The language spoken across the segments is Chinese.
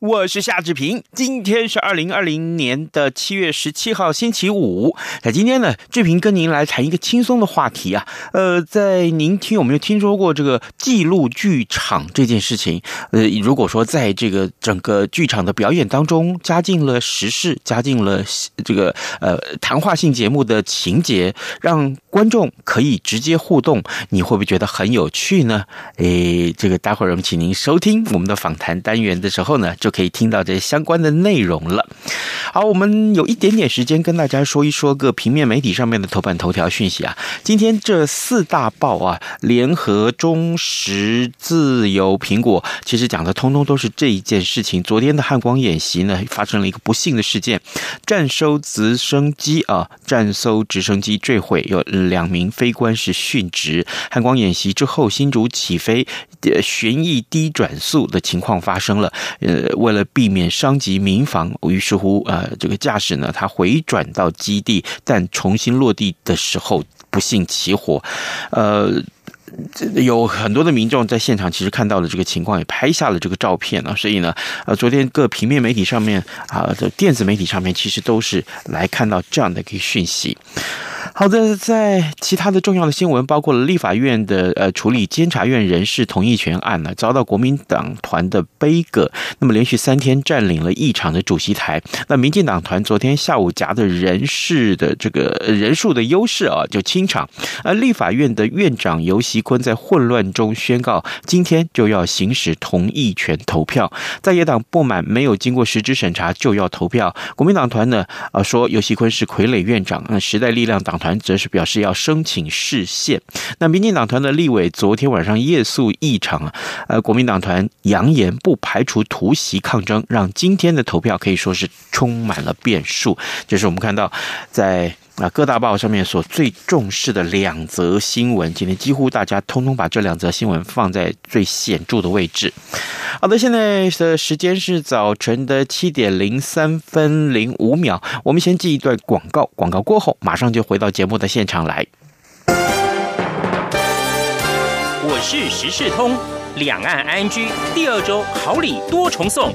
我是夏志平。今天是二零二零年的七月十七号，星期五。那今天呢，志平跟您来谈一个轻松的话题啊。呃，在您听有没有听说过这个记录剧场这件事情？呃，如果说在这个整个剧场的表演当中加进了时事，加进了这个呃谈话性节目的情节，让观众可以直接互动，你会不会觉得很有趣呢？诶，这个待会儿我们请您收听我们的访谈单元的时候呢，就可以听到这相关的内容了。好，我们有一点点时间跟大家说一说个平面媒体上面的头版头条讯息啊。今天这四大报啊，联合、中时、自由、苹果，其实讲的通通都是这一件事情。昨天的汉光演习呢，发生了一个不幸的事件，战收直升机啊，战搜直升机坠毁，有两名飞官是殉职。汉光演习之后，新竹起飞，呃，旋翼低转速的情况发。生了，呃，为了避免伤及民房，于是乎，呃，这个驾驶呢，他回转到基地，但重新落地的时候不幸起火，呃，有很多的民众在现场其实看到了这个情况，也拍下了这个照片啊，所以呢，呃，昨天各平面媒体上面啊，的电子媒体上面，其实都是来看到这样的一个讯息。好的，在其他的重要的新闻，包括了立法院的呃处理监察院人事同意权案呢，遭到国民党团的杯葛，那么连续三天占领了议场的主席台。那民进党团昨天下午夹的人事的这个人数的优势啊，就清场。而立法院的院长游锡坤在混乱中宣告，今天就要行使同意权投票。在野党不满没有经过实质审查就要投票，国民党团呢啊说游锡坤是傀儡院长，那时代力量党团则是表示要申请释宪。那民进党团的立委昨天晚上夜宿异常啊，呃，国民党团扬言不排除突袭抗争，让今天的投票可以说是充满了变数。这是我们看到在啊各大报上面所最重视的两则新闻，今天几乎大家通通把这两则新闻放在最显著的位置。好的，现在的时间是早晨的七点零三分零五秒，我们先记一段广告，广告过后马上就回到节目的现场来。我是时事通，两岸安居第二周好礼多重送。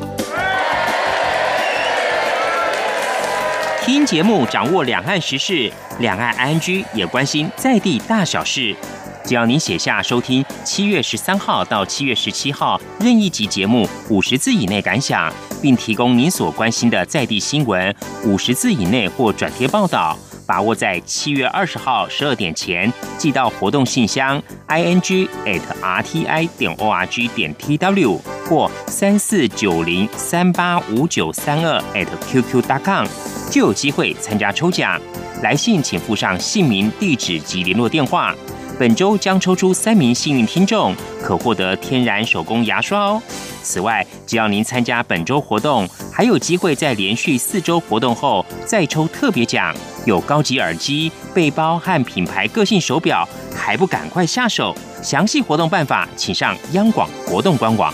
听节目掌握两岸时事，两岸 ING 也关心在地大小事。只要您写下收听七月十三号到七月十七号任意集节目五十字以内感想，并提供您所关心的在地新闻五十字以内或转贴报道，把握在七月二十号十二点前寄到活动信箱 i n g at r t i 点 o r g 点 t w 或三四九零三八五九三二 at q q dot com。就有机会参加抽奖，来信请附上姓名、地址及联络电话。本周将抽出三名幸运听众，可获得天然手工牙刷哦。此外，只要您参加本周活动，还有机会在连续四周活动后再抽特别奖，有高级耳机、背包和品牌个性手表，还不赶快下手？详细活动办法，请上央广活动官网。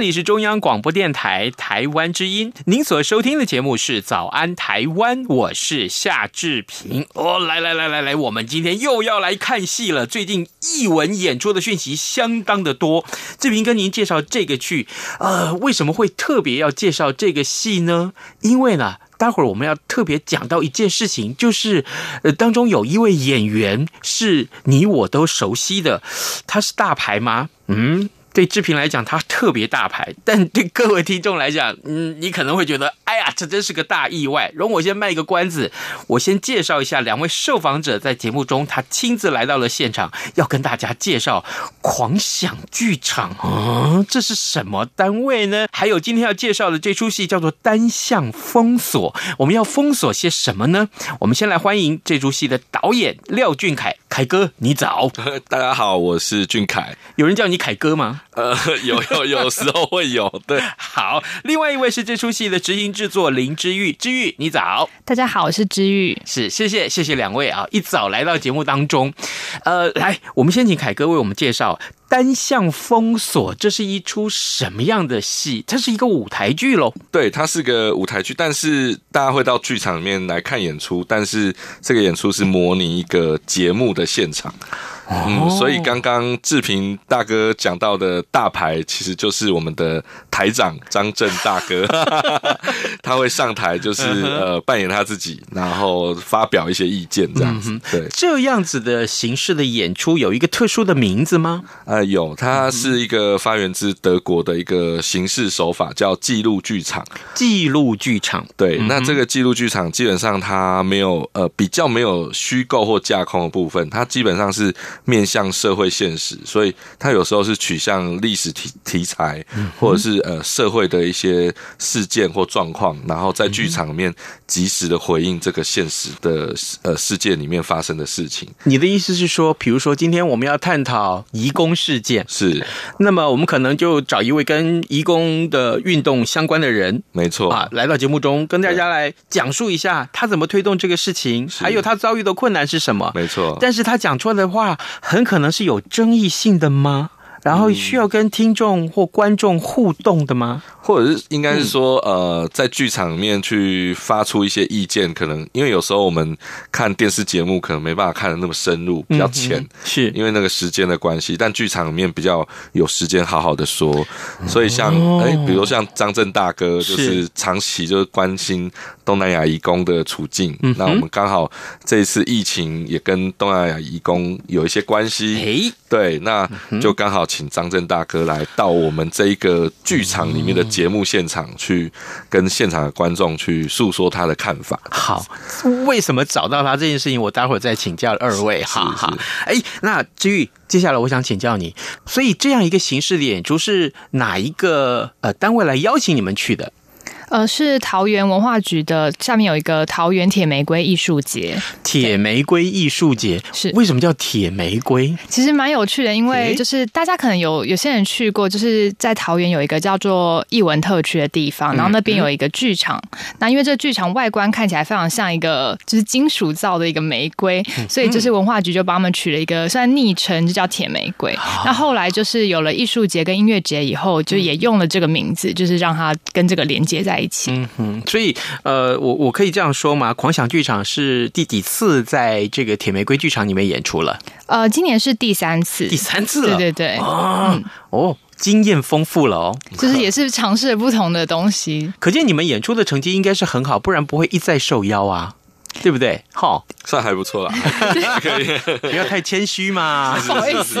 这里是中央广播电台台湾之音，您所收听的节目是《早安台湾》，我是夏志平。哦，来来来来来，我们今天又要来看戏了。最近艺文演出的讯息相当的多，志平跟您介绍这个剧，呃，为什么会特别要介绍这个戏呢？因为呢，待会儿我们要特别讲到一件事情，就是呃，当中有一位演员是你我都熟悉的，他是大牌吗？嗯。对志平来讲，他特别大牌，但对各位听众来讲，嗯，你可能会觉得，哎呀，这真是个大意外。容我先卖一个关子，我先介绍一下两位受访者，在节目中他亲自来到了现场，要跟大家介绍狂想剧场啊，这是什么单位呢？还有今天要介绍的这出戏叫做《单向封锁》，我们要封锁些什么呢？我们先来欢迎这出戏的导演廖俊凯，凯哥，你早。大家好，我是俊凯。有人叫你凯哥吗？呃，有有有时候会有，对。好，另外一位是这出戏的执行制作林之玉，之玉你早。大家好，我是之玉。是，谢谢谢谢两位啊，一早来到节目当中。呃，来，我们先请凯哥为我们介绍《单向封锁》，这是一出什么样的戏？它是一个舞台剧喽？对，它是个舞台剧，但是大家会到剧场里面来看演出，但是这个演出是模拟一个节目的现场。嗯，所以刚刚志平大哥讲到的大牌，其实就是我们的台长张震大哥，他会上台，就是呃扮演他自己，然后发表一些意见这样子。对，这样子的形式的演出有一个特殊的名字吗？呃，有，它是一个发源自德国的一个形式手法，叫记录剧场。记录剧场，对，那这个记录剧场基本上它没有呃比较没有虚构或架空的部分，它基本上是。面向社会现实，所以他有时候是取向历史题题材，或者是呃社会的一些事件或状况，然后在剧场里面及时的回应这个现实的呃世界里面发生的事情。你的意思是说，比如说今天我们要探讨移工事件，是，那么我们可能就找一位跟移工的运动相关的人，没错啊，来到节目中跟大家来讲述一下他怎么推动这个事情，还有他遭遇的困难是什么，没错。但是他讲出来的话。很可能是有争议性的吗？然后需要跟听众或观众互动的吗？或者是应该是说，呃，在剧场里面去发出一些意见，可能因为有时候我们看电视节目可能没办法看的那么深入，比较浅，是。因为那个时间的关系。但剧场里面比较有时间好好的说，所以像哎，比如像张震大哥，就是长期就是关心东南亚移工的处境。那我们刚好这一次疫情也跟东南亚移工有一些关系，对，那就刚好请张震大哥来到我们这一个剧场里面的。节目现场去跟现场的观众去诉说他的看法。好，为什么找到他这件事情，我待会儿再请教二位。哈哈，哎，那至于接下来，我想请教你，所以这样一个形式的演出是哪一个呃单位来邀请你们去的？呃，是桃园文化局的，下面有一个桃园铁玫瑰艺术节。铁玫瑰艺术节是为什么叫铁玫瑰？其实蛮有趣的，因为就是大家可能有有些人去过，就是在桃园有一个叫做艺文特区的地方，然后那边有一个剧场。嗯、那因为这个剧场外观看起来非常像一个就是金属造的一个玫瑰，所以就是文化局就帮他们取了一个算昵称，就叫铁玫瑰。嗯、那后来就是有了艺术节跟音乐节以后，就也用了这个名字，就是让它跟这个连接在一起。嗯哼，所以呃，我我可以这样说吗？狂想剧场是第几次在这个铁玫瑰剧场里面演出了？呃，今年是第三次，第三次了。对对对，哦、嗯、哦，经验丰富了哦，就是也是尝试了不同的东西。可见你们演出的成绩应该是很好，不然不会一再受邀啊。对不对？哈，算还不错啦。可以，不要太谦虚嘛。不好意思。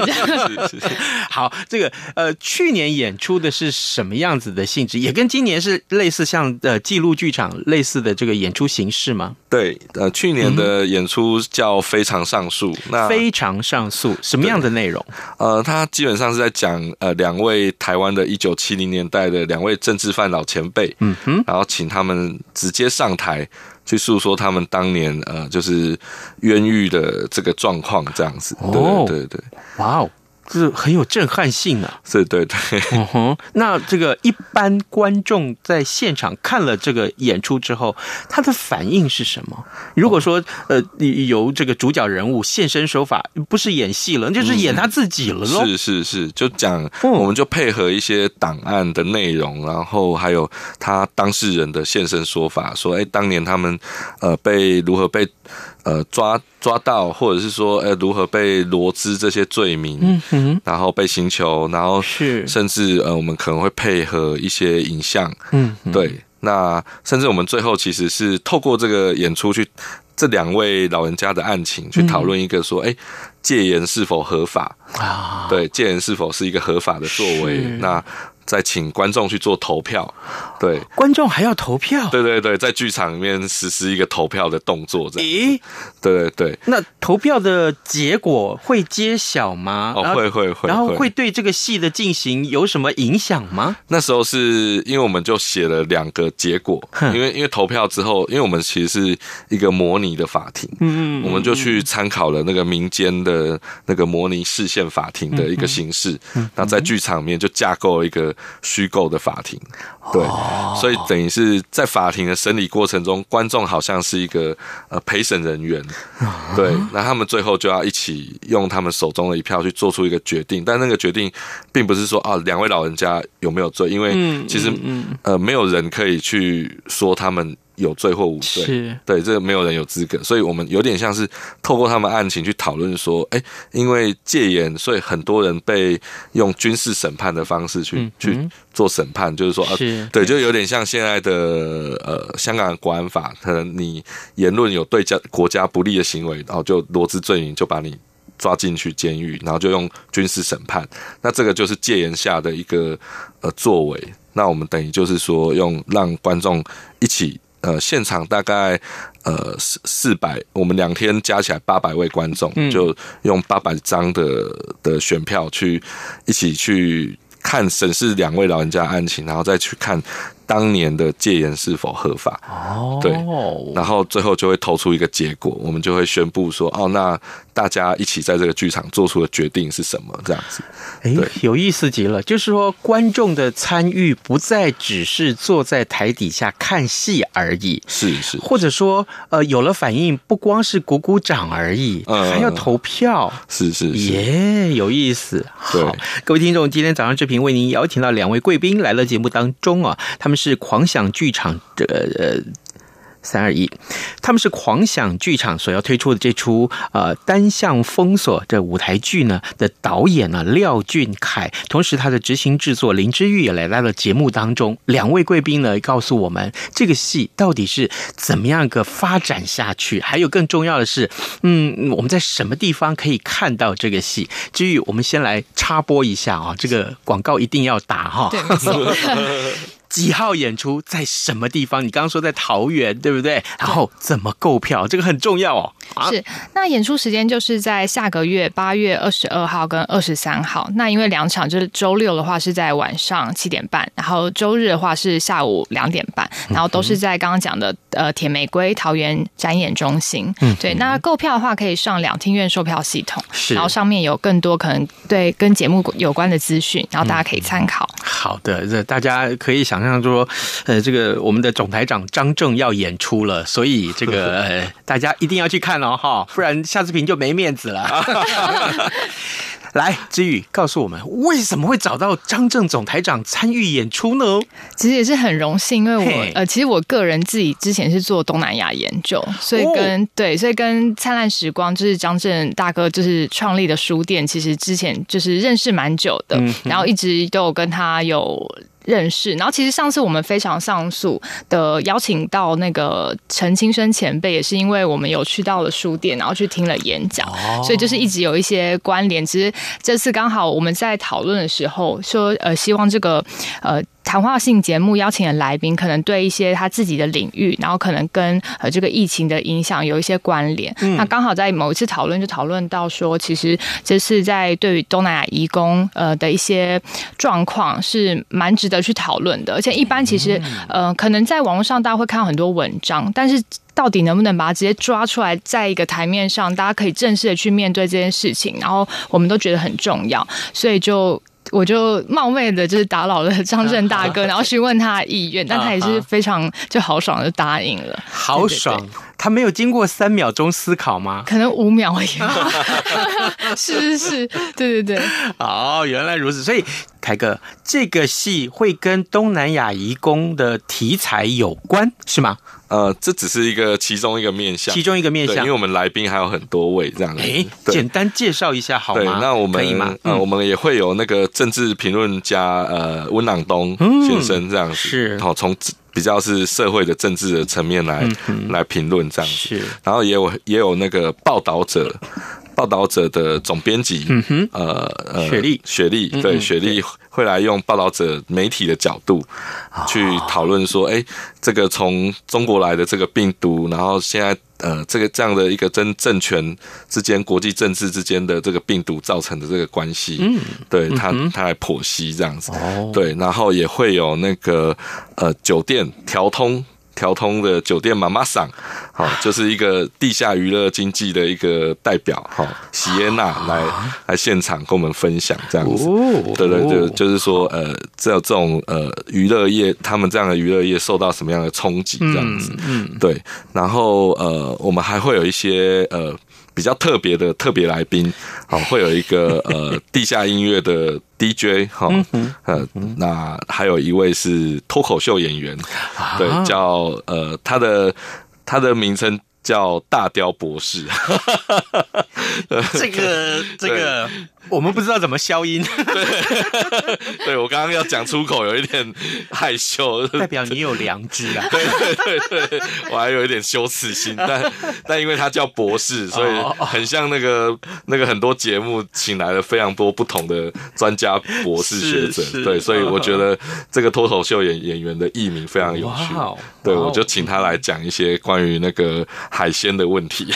好，这个呃，去年演出的是什么样子的性质？也跟今年是类似，像呃记录剧场类似的这个演出形式吗？对，呃，去年的演出叫《非常上诉》。那非常上诉什么样的内容？呃，他基本上是在讲呃两位台湾的一九七零年代的两位政治犯老前辈，嗯哼，然后请他们直接上台。去诉说他们当年呃，就是冤狱的这个状况，这样子。对对对，哇哦，是很有震撼性啊！是，对对。嗯哼，那这个一般观众在现场看了这个演出之后，他的反应是什么？如果说呃，由这个主角人物现身说法，不是演戏了，就是演他自己了喽。是是是，就讲，我们就配合一些档案的内容，然后还有他当事人的现身说法，说，哎，当年他们呃被如何被。呃，抓抓到，或者是说，呃，如何被罗织这些罪名，嗯哼，然后被刑求，然后是，甚至呃，我们可能会配合一些影像，嗯，对，那甚至我们最后其实是透过这个演出去这两位老人家的案情去讨论一个说，哎、嗯，戒严是否合法啊？对，戒严是否是一个合法的作为？那。再请观众去做投票，对，观众还要投票，对对对，在剧场里面实施一个投票的动作，这样。咦，对对对，那投票的结果会揭晓吗？哦，会会会，然后会对这个戏的进行有什么影响吗？那时候是因为我们就写了两个结果，因为因为投票之后，因为我们其实是一个模拟的法庭，嗯嗯，我们就去参考了那个民间的那个模拟视线法庭的一个形式，那在剧场里面就架构了一个。虚构的法庭，对，所以等于是在法庭的审理过程中，观众好像是一个呃陪审人员，对，那他们最后就要一起用他们手中的一票去做出一个决定，但那个决定并不是说啊两位老人家有没有罪，因为其实呃没有人可以去说他们。有罪或无罪，是。对这个没有人有资格，所以我们有点像是透过他们案情去讨论说，哎，因为戒严，所以很多人被用军事审判的方式去、嗯、去做审判，就是说，是。对，就有点像现在的呃香港的国安法，可能你言论有对家国家不利的行为，然后就罗织罪名，就把你抓进去监狱，然后就用军事审判，那这个就是戒严下的一个呃作为，那我们等于就是说用让观众一起。呃，现场大概呃四四百，我们两天加起来八百位观众，嗯、就用八百张的的选票去一起去看审视两位老人家案情，然后再去看。当年的戒严是否合法？哦，对，然后最后就会投出一个结果，我们就会宣布说，哦，那大家一起在这个剧场做出的决定是什么？这样子，哎，有意思极了。就是说，观众的参与不再只是坐在台底下看戏而已，是是，或者说，呃，有了反应，不光是鼓鼓掌而已，嗯，还要投票，是是是，耶，有意思。好，各位听众，今天早上志平为您邀请到两位贵宾来了节目当中啊，他们。是狂想剧场的呃三二一，他们是狂想剧场所要推出的这出呃单向封锁这舞台剧呢的导演呢廖俊凯，同时他的执行制作林之玉也来到了节目当中。两位贵宾呢告诉我们这个戏到底是怎么样个发展下去，还有更重要的是，嗯，我们在什么地方可以看到这个戏？之玉我们先来插播一下啊，这个广告一定要打哈。对 几号演出在什么地方？你刚刚说在桃园，对不对？然后怎么购票？这个很重要哦。是，那演出时间就是在下个月八月二十二号跟二十三号。那因为两场，就是周六的话是在晚上七点半，然后周日的话是下午两点半，然后都是在刚刚讲的呃铁玫瑰桃园展演中心。嗯，对。那购票的话可以上两厅院售票系统，是，然后上面有更多可能对跟节目有关的资讯，然后大家可以参考。嗯、好的，这大家可以想。象说，呃，这个我们的总台长张正要演出了，所以这个 呃，大家一定要去看哦，哈，不然夏志平就没面子了。来，志宇告诉我们，为什么会找到张正总台长参与演出呢？其实也是很荣幸，因为我呃，其实我个人自己之前是做东南亚研究，所以跟、哦、对，所以跟灿烂时光就是张正大哥就是创立的书店，其实之前就是认识蛮久的，嗯、然后一直都有跟他有。认识，然后其实上次我们非常上诉的邀请到那个陈清生前辈，也是因为我们有去到了书店，然后去听了演讲，哦、所以就是一直有一些关联。其实这次刚好我们在讨论的时候说，呃，希望这个呃。谈话性节目邀请的来宾，可能对一些他自己的领域，然后可能跟呃这个疫情的影响有一些关联。嗯、那刚好在某一次讨论就讨论到说，其实这是在对于东南亚移工呃的一些状况是蛮值得去讨论的。而且一般其实呃可能在网络上大家会看到很多文章，但是到底能不能把它直接抓出来，在一个台面上，大家可以正式的去面对这件事情，然后我们都觉得很重要，所以就。我就冒昧的，就是打扰了张震大哥，然后询问他意愿，但他也是非常就豪爽的答应了。豪爽，他没有经过三秒钟思考吗？可能五秒而已。是是是，对对对。哦，原来如此。所以凯哥，这个戏会跟东南亚移工的题材有关，是吗？呃，这只是一个其中一个面向，其中一个面向，因为我们来宾还有很多位这样。子。哎，简单介绍一下好吗？对，那我们可以吗？呃，我们也会有那个政治评论家呃温朗东先生这样子，是，好，从比较是社会的政治的层面来来评论这样子，是，然后也有也有那个报道者。报道者的总编辑，嗯哼，呃呃，雪莉，雪莉，对，雪莉会来用报道者媒体的角度去讨论说，哎，这个从中国来的这个病毒，然后现在呃，这个这样的一个真政权之间、国际政治之间的这个病毒造成的这个关系，嗯，对他，他来剖析这样子，哦，对，然后也会有那个呃酒店调通。调通的酒店妈妈桑，好，就是一个地下娱乐经济的一个代表，哈，喜耶娜来来现场跟我们分享这样子，对对对，就是说，呃，这这种呃娱乐业，他们这样的娱乐业受到什么样的冲击这样子，嗯，对，然后呃，我们还会有一些呃。比较特别的特别来宾，好，会有一个呃 地下音乐的 DJ 哈，呃，那还有一位是脱口秀演员，对，叫呃他的他的名称叫大雕博士，这个 这个。我们不知道怎么消音，对，对我刚刚要讲出口有一点害羞，代表你有良知啊。对对对对，我还有一点羞耻心，但但因为他叫博士，所以很像那个那个很多节目请来了非常多不同的专家博士学者，对，所以我觉得这个脱口秀演演员的艺名非常有趣，对，我就请他来讲一些关于那个海鲜的问题，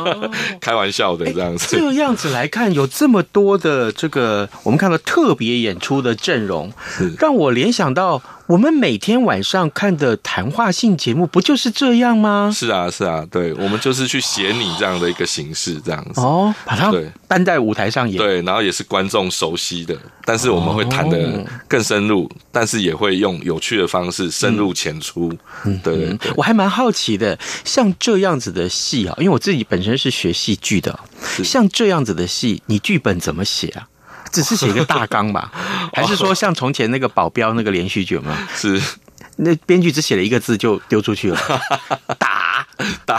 开玩笑的这样子。这样子来看，有这么多。多的这个，我们看到特别演出的阵容，让我联想到。我们每天晚上看的谈话性节目不就是这样吗？是啊，是啊，对，我们就是去写你这样的一个形式，这样子。哦，把它搬在舞台上演，对，然后也是观众熟悉的，但是我们会谈的更深入，但是也会用有趣的方式深入浅出。嗯，对对对，我还蛮好奇的，像这样子的戏啊，因为我自己本身是学戏剧的，像这样子的戏，你剧本怎么写啊？只是写一个大纲吧，还是说像从前那个保镖那个连续剧吗？是，那编剧只写了一个字就丢出去了，打打。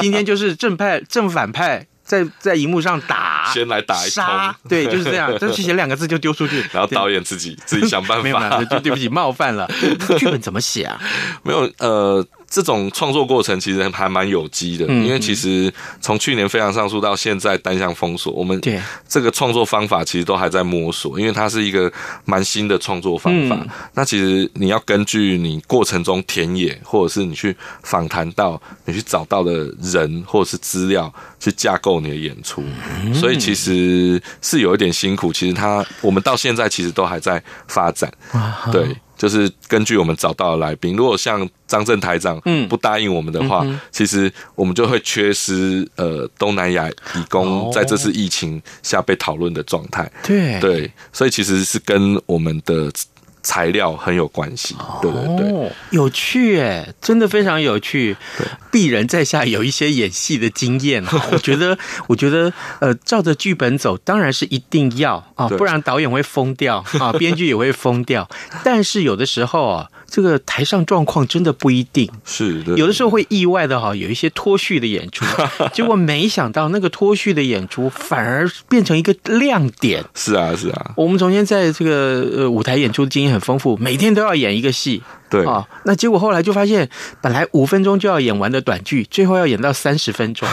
今天就是正派正反派在在荧幕上打，先来打一杀，对，就是这样，就写两个字就丢出去，然后导演自己自己想办法，没有，就对不起冒犯了。剧本怎么写啊？没有，呃。这种创作过程其实还蛮有机的，因为其实从去年非常上诉到现在单向封锁，我们这个创作方法其实都还在摸索，因为它是一个蛮新的创作方法。那其实你要根据你过程中田野，或者是你去访谈到你去找到的人或者是资料，去架构你的演出，所以其实是有一点辛苦。其实它我们到现在其实都还在发展，对。就是根据我们找到的来宾，如果像张正台长不答应我们的话，嗯嗯、其实我们就会缺失呃东南亚理工在这次疫情下被讨论的状态。对对，所以其实是跟我们的。材料很有关系，对对对，哦、有趣哎，真的非常有趣。鄙人在下有一些演戏的经验，我觉得，我觉得，呃，照着剧本走当然是一定要啊，不然导演会疯掉啊，编剧也会疯掉。但是有的时候啊。这个台上状况真的不一定。是的，有的时候会意外的哈，有一些脱序的演出，结果没想到那个脱序的演出反而变成一个亮点。是啊，是啊，我们从前在这个呃舞台演出经验很丰富，每天都要演一个戏，对啊，那结果后来就发现，本来五分钟就要演完的短剧，最后要演到三十分钟。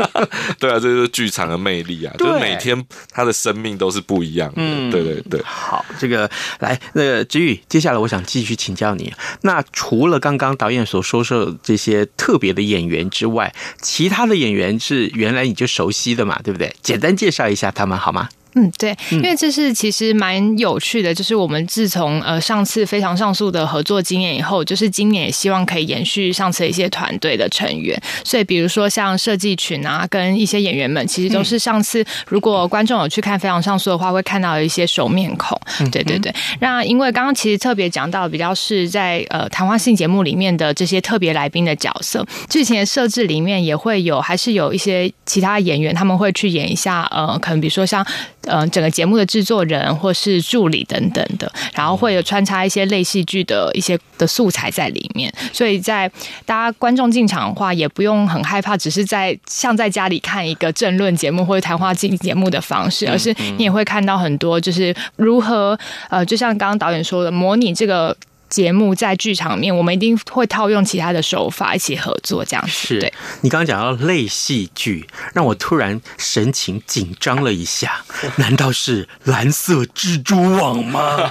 对啊，这就是剧场的魅力啊！就是每天他的生命都是不一样的。嗯，对对对。好，这个来，那个子宇，接下来我想继续请教你。那除了刚刚导演所说说的这些特别的演员之外，其他的演员是原来你就熟悉的嘛？对不对？简单介绍一下他们好吗？嗯，对，因为这是其实蛮有趣的，就是我们自从呃上次非常上诉的合作经验以后，就是今年也希望可以延续上次的一些团队的成员，所以比如说像设计群啊，跟一些演员们，其实都是上次如果观众有去看非常上诉的话，会看到一些熟面孔。对对对，那因为刚刚其实特别讲到比较是在呃谈话性节目里面的这些特别来宾的角色，剧情的设置里面也会有，还是有一些其他演员他们会去演一下，呃，可能比如说像。嗯，整个节目的制作人或是助理等等的，然后会有穿插一些类戏剧的一些的素材在里面，所以在大家观众进场的话，也不用很害怕，只是在像在家里看一个政论节目或者谈话进节目的方式，而是你也会看到很多就是如何呃，就像刚刚导演说的，模拟这个。节目在剧场里面，我们一定会套用其他的手法一起合作，这样是。对，你刚刚讲到类戏剧，让我突然神情紧张了一下。难道是蓝色蜘蛛网吗？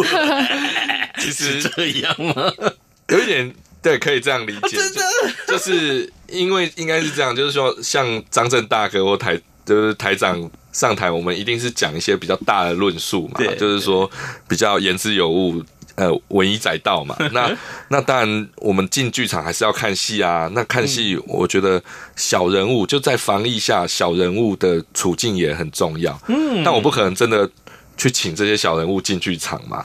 其实这样吗？有一点对，可以这样理解。真的，就是因为应该是这样，就是说像张震大哥或台，就是台长。上台，我们一定是讲一些比较大的论述嘛，就是说比较言之有物，呃，文以载道嘛。那 那当然，我们进剧场还是要看戏啊。那看戏，我觉得小人物就在防疫下，小人物的处境也很重要。嗯，但我不可能真的去请这些小人物进剧场嘛。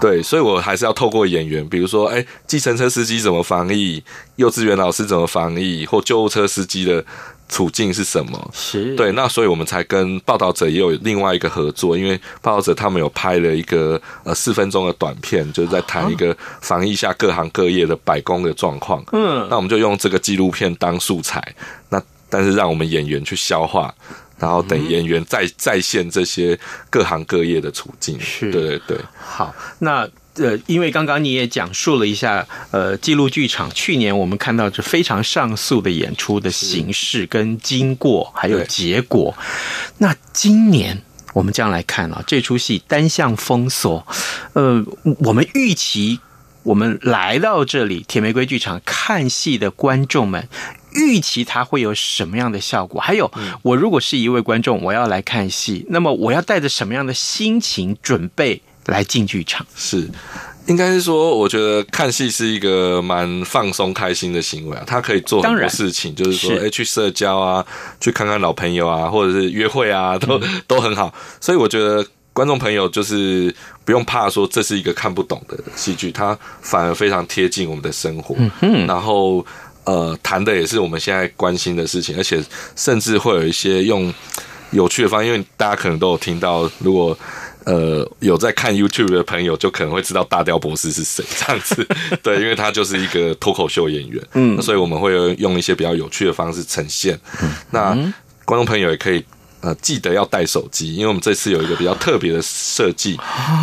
对，所以我还是要透过演员，比如说，哎，计程车司机怎么防疫，幼稚园老师怎么防疫，或救护车司机的。处境是什么？是对，那所以我们才跟报道者也有另外一个合作，因为报道者他们有拍了一个呃四分钟的短片，就是在谈一个防疫下各行各业的百工的状况。嗯，那我们就用这个纪录片当素材，那但是让我们演员去消化，然后等演员再再现这些各行各业的处境。是，对对对。好，那。呃，因为刚刚你也讲述了一下，呃，纪录剧场去年我们看到这非常上诉的演出的形式跟经过，还有结果。那今年我们这样来看啊，这出戏单向封锁，呃，我们预期我们来到这里铁玫瑰剧场看戏的观众们，预期它会有什么样的效果？还有，我如果是一位观众，我要来看戏，那么我要带着什么样的心情准备？来进剧场是，应该是说，我觉得看戏是一个蛮放松、开心的行为啊。他可以做很多事情，就是说，哎，去社交啊，去看看老朋友啊，或者是约会啊，都 都很好。所以我觉得观众朋友就是不用怕说这是一个看不懂的戏剧，它反而非常贴近我们的生活。嗯，然后呃，谈的也是我们现在关心的事情，而且甚至会有一些用有趣的方，因为大家可能都有听到，如果。呃，有在看 YouTube 的朋友就可能会知道大雕博士是谁，这样子，对，因为他就是一个脱口秀演员，嗯，所以我们会用一些比较有趣的方式呈现。嗯，那观众朋友也可以呃记得要带手机，因为我们这次有一个比较特别的设计，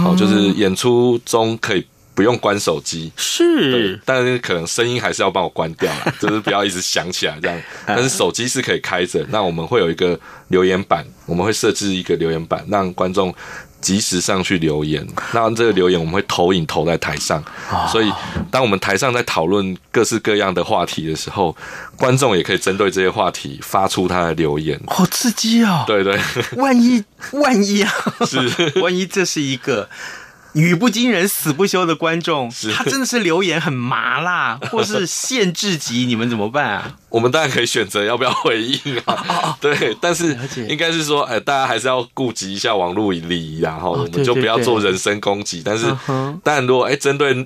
哦，就是演出中可以不用关手机，是，但是可能声音还是要帮我关掉了，就是不要一直响起来这样，但是手机是可以开着。那我们会有一个留言板，我们会设置一个留言板，让观众。及时上去留言，那这个留言我们会投影投在台上，所以当我们台上在讨论各式各样的话题的时候，观众也可以针对这些话题发出他的留言。好刺激哦！对对，万一万一啊，是万一这是一个。语不惊人死不休的观众，他真的是留言很麻辣，或是限制级，你们怎么办啊？我们当然可以选择要不要回应啊。对，但是应该是说，哎，大家还是要顾及一下网络礼仪，然后我们就不要做人身攻击。但是，但如果哎针对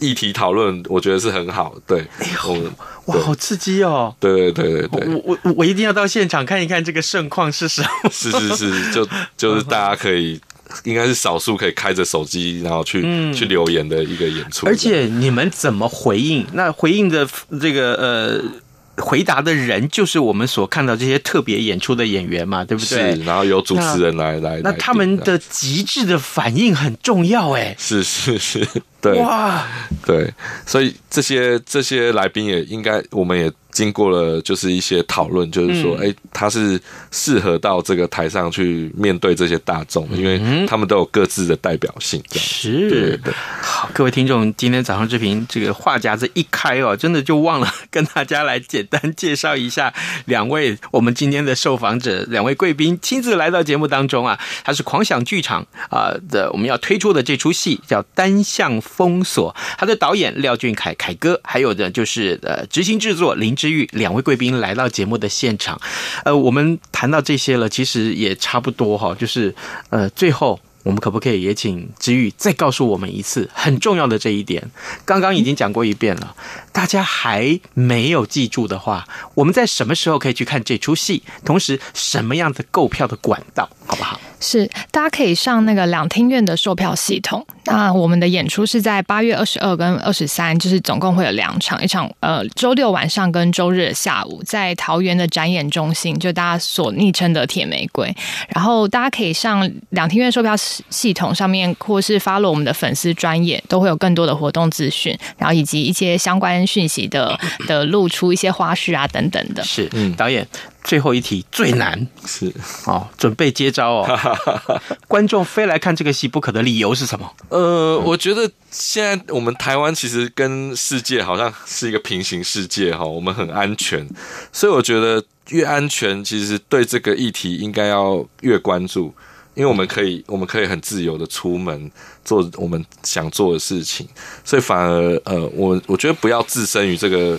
议题讨论，我觉得是很好。对，哎呦，哇，好刺激哦！对对对对对，我我我一定要到现场看一看这个盛况是什么。是是是，就就是大家可以。应该是少数可以开着手机然后去、嗯、去留言的一个演出，而且你们怎么回应？那回应的这个呃回答的人就是我们所看到这些特别演出的演员嘛，对不对？是，然后由主持人来来，那他们的极致的反应很重要，哎，是是是，对，哇，对，所以这些这些来宾也应该，我们也。经过了就是一些讨论，就是说，哎、嗯，他是适合到这个台上去面对这些大众，因为他们都有各自的代表性。是，对对。好，各位听众，今天早上这瓶这个话匣子一开哦，真的就忘了跟大家来简单介绍一下两位我们今天的受访者，两位贵宾亲自来到节目当中啊。他是狂想剧场啊的我们要推出的这出戏叫《单向封锁》，他的导演廖俊凯凯哥，还有的就是呃执行制作林。之玉两位贵宾来到节目的现场，呃，我们谈到这些了，其实也差不多哈，就是呃，最后我们可不可以也请知玉再告诉我们一次很重要的这一点？刚刚已经讲过一遍了，大家还没有记住的话，我们在什么时候可以去看这出戏？同时，什么样的购票的管道，好不好？是，大家可以上那个两厅院的售票系统。那我们的演出是在八月二十二跟二十三，就是总共会有两场，一场呃周六晚上跟周日的下午，在桃园的展演中心，就大家所昵称的铁玫瑰。然后大家可以上两厅院售票系统上面，或是发了我们的粉丝专页，都会有更多的活动资讯，然后以及一些相关讯息的的露出一些花絮啊等等的。是，嗯，导演。最后一题最难。是。哦，准备接招哦。观众非来看这个戏不可的理由是什么？呃，我觉得现在我们台湾其实跟世界好像是一个平行世界哈，我们很安全，所以我觉得越安全，其实对这个议题应该要越关注，因为我们可以我们可以很自由的出门做我们想做的事情，所以反而呃，我我觉得不要置身于这个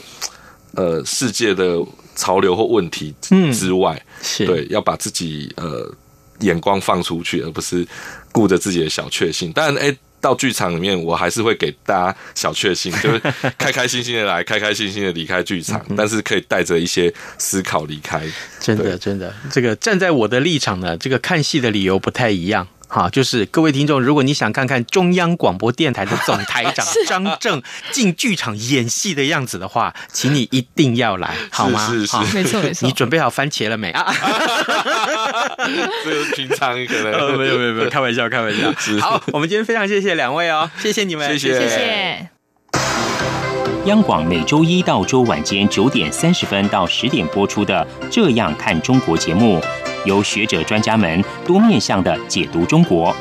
呃世界的。潮流或问题之外，嗯、是对要把自己呃眼光放出去，而不是顾着自己的小确幸。当然，哎、欸，到剧场里面，我还是会给大家小确幸，就是开开心心的来，开开心心的离开剧场，但是可以带着一些思考离开。真的，真的，这个站在我的立场呢，这个看戏的理由不太一样。好，就是各位听众，如果你想看看中央广播电台的总台长 张正进剧场演戏的样子的话，请你一定要来，好吗？是是，是，没错没错。你准备好番茄了没啊？这个平常可能、哦、没有没有没有，开玩笑开玩笑。好，我们今天非常谢谢两位哦，谢谢你们，谢谢谢谢。央广每周一到周晚间九点三十分到十点播出的《这样看中国》节目。由学者专家们多面向的解读中国，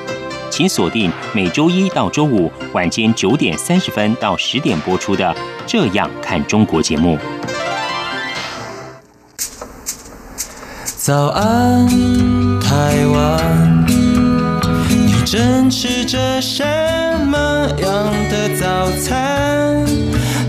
请锁定每周一到周五晚间九点三十分到十点播出的《这样看中国》节目。早安，台湾，你正吃着什么样的早餐？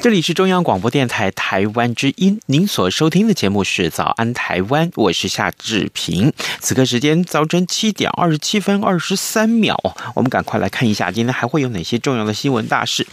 这里是中央广播电台台湾之音，您所收听的节目是《早安台湾》，我是夏志平。此刻时间早晨七点二十七分二十三秒，我们赶快来看一下今天还会有哪些重要的新闻大事。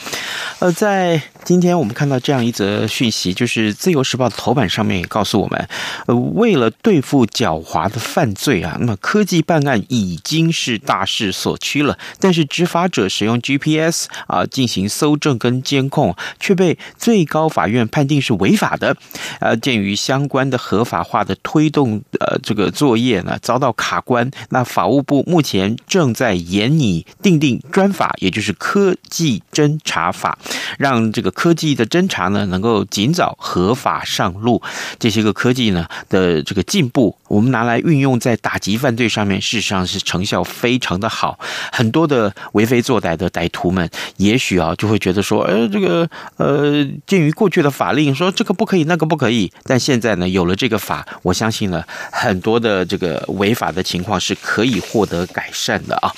呃，在今天我们看到这样一则讯息，就是《自由时报》的头版上面也告诉我们，呃，为了对付狡猾的犯罪啊，那么科技办案已经是大势所趋了，但是执法者使用 GPS 啊进行搜证跟监控，却被最高法院判定是违法的，呃，鉴于相关的合法化的推动，呃，这个作业呢遭到卡关，那法务部目前正在研拟订定专法，也就是科技侦查法，让这个科技的侦查呢能够尽早合法上路。这些个科技呢的这个进步，我们拿来运用在打击犯罪上面，事实上是成效非常的好。很多的为非作歹的歹徒们，也许啊就会觉得说，呃，这个呃。呃，鉴于过去的法令说这个不可以，那个不可以，但现在呢有了这个法，我相信了很多的这个违法的情况是可以获得改善的啊。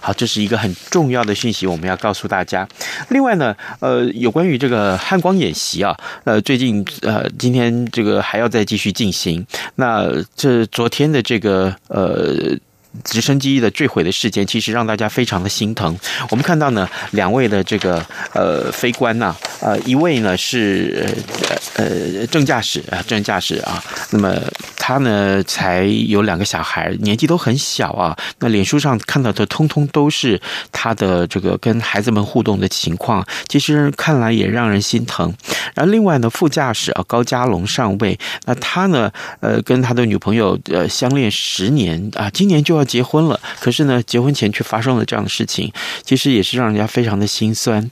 好，这是一个很重要的讯息，我们要告诉大家。另外呢，呃，有关于这个汉光演习啊，呃，最近呃今天这个还要再继续进行。那这昨天的这个呃。直升机的坠毁的事件，其实让大家非常的心疼。我们看到呢，两位的这个呃飞官呐，呃一位呢是呃呃正驾驶啊，正驾驶啊，那么他呢才有两个小孩，年纪都很小啊。那脸书上看到的通通都是他的这个跟孩子们互动的情况，其实看来也让人心疼。然后另外呢，副驾驶啊高嘉龙上尉，那他呢呃跟他的女朋友呃相恋十年啊，今年就要结婚了，可是呢，结婚前却发生了这样的事情，其实也是让人家非常的心酸。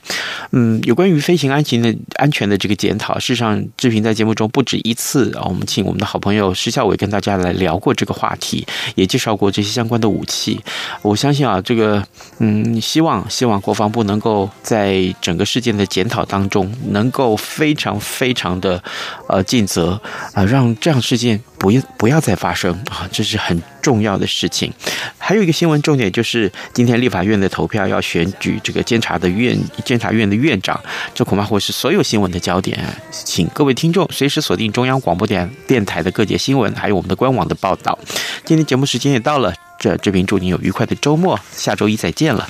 嗯，有关于飞行安全的安全的这个检讨，事实上志平在节目中不止一次啊，我们请我们的好朋友施孝玮跟大家来聊过这个话题，也介绍过这些相关的武器。我相信啊，这个嗯，希望希望国防部能够在整个事件的检讨当中，能够非常非常的呃尽责啊、让这样事件不要不要再发生啊，这是很重要的事情。还有一个新闻重点就是，今天立法院的投票要选举这个监察的院监察院的院长，这恐怕会是所有新闻的焦点。请各位听众随时锁定中央广播电电台的各节新闻，还有我们的官网的报道。今天节目时间也到了，这这边祝您有愉快的周末，下周一再见了。